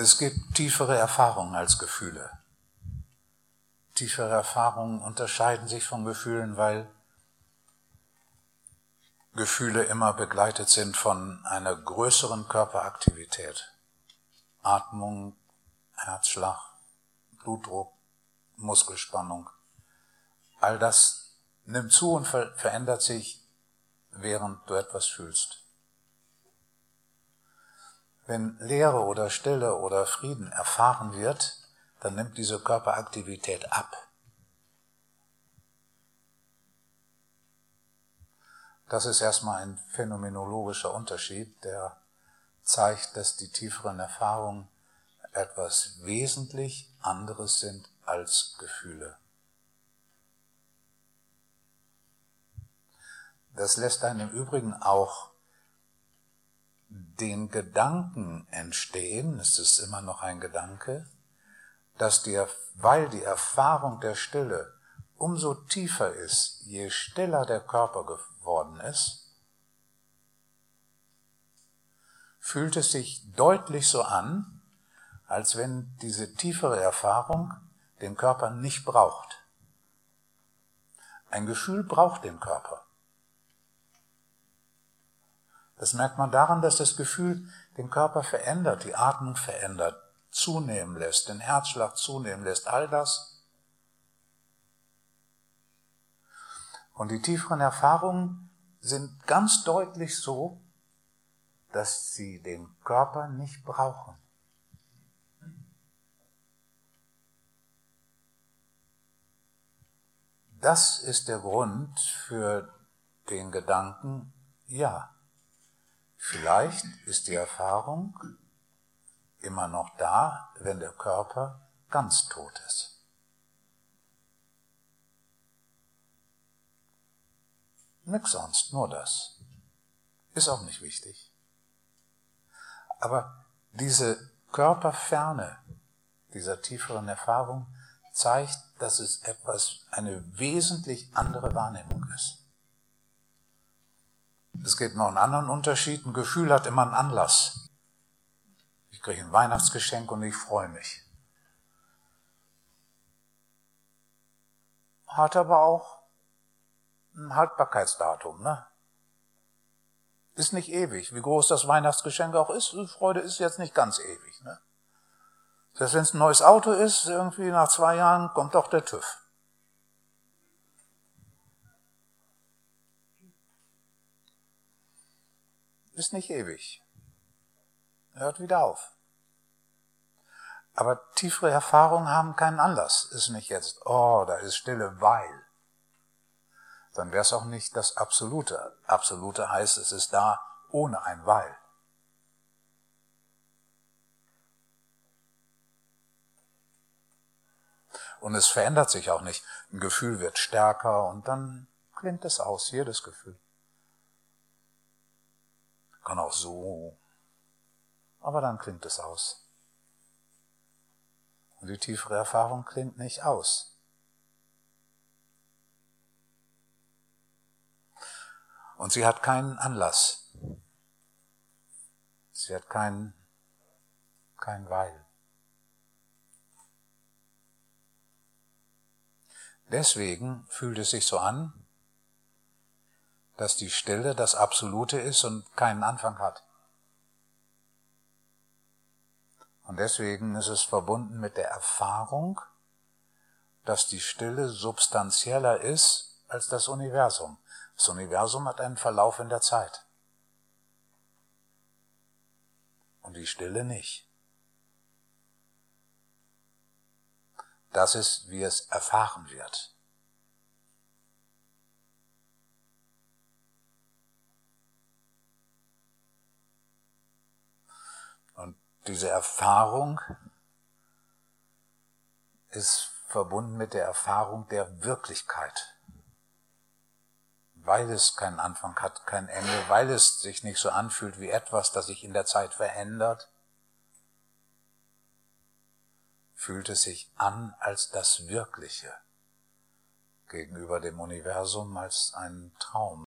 Es gibt tiefere Erfahrungen als Gefühle. Tiefere Erfahrungen unterscheiden sich von Gefühlen, weil Gefühle immer begleitet sind von einer größeren Körperaktivität. Atmung, Herzschlag, Blutdruck, Muskelspannung. All das nimmt zu und verändert sich, während du etwas fühlst. Wenn Leere oder Stille oder Frieden erfahren wird, dann nimmt diese Körperaktivität ab. Das ist erstmal ein phänomenologischer Unterschied, der zeigt, dass die tieferen Erfahrungen etwas wesentlich anderes sind als Gefühle. Das lässt einen im Übrigen auch den Gedanken entstehen, es ist immer noch ein Gedanke, dass die, weil die Erfahrung der Stille umso tiefer ist, je stiller der Körper geworden ist, fühlt es sich deutlich so an, als wenn diese tiefere Erfahrung den Körper nicht braucht. Ein Gefühl braucht den Körper. Das merkt man daran, dass das Gefühl den Körper verändert, die Atmung verändert, zunehmen lässt, den Herzschlag zunehmen lässt, all das. Und die tieferen Erfahrungen sind ganz deutlich so, dass sie den Körper nicht brauchen. Das ist der Grund für den Gedanken, ja, vielleicht ist die Erfahrung immer noch da, wenn der Körper ganz tot ist. Nix sonst, nur das. Ist auch nicht wichtig. Aber diese Körperferne dieser tieferen Erfahrung zeigt, dass es etwas, eine wesentlich andere Wahrnehmung ist. Es gibt noch einen anderen Unterschied. Ein Gefühl hat immer einen Anlass. Ich kriege ein Weihnachtsgeschenk und ich freue mich. Hat aber auch ein Haltbarkeitsdatum, ne? Ist nicht ewig. Wie groß das Weihnachtsgeschenk auch ist, Freude ist jetzt nicht ganz ewig, ne? Selbst wenn es ein neues Auto ist, irgendwie nach zwei Jahren kommt doch der TÜV. Ist nicht ewig hört wieder auf. Aber tiefere Erfahrungen haben keinen Anlass. Ist nicht jetzt, oh, da ist Stille, weil. Dann wäre es auch nicht das Absolute. Absolute heißt, es ist da ohne ein Weil. Und es verändert sich auch nicht. Ein Gefühl wird stärker und dann klingt es aus, jedes Gefühl. Kann auch so aber dann klingt es aus. Und die tiefere Erfahrung klingt nicht aus. Und sie hat keinen Anlass. Sie hat keinen, kein Weil. Deswegen fühlt es sich so an, dass die Stille das Absolute ist und keinen Anfang hat. Und deswegen ist es verbunden mit der Erfahrung, dass die Stille substanzieller ist als das Universum. Das Universum hat einen Verlauf in der Zeit. Und die Stille nicht. Das ist, wie es erfahren wird. Diese Erfahrung ist verbunden mit der Erfahrung der Wirklichkeit. Weil es keinen Anfang hat, kein Ende, weil es sich nicht so anfühlt wie etwas, das sich in der Zeit verändert, fühlt es sich an als das Wirkliche gegenüber dem Universum, als ein Traum.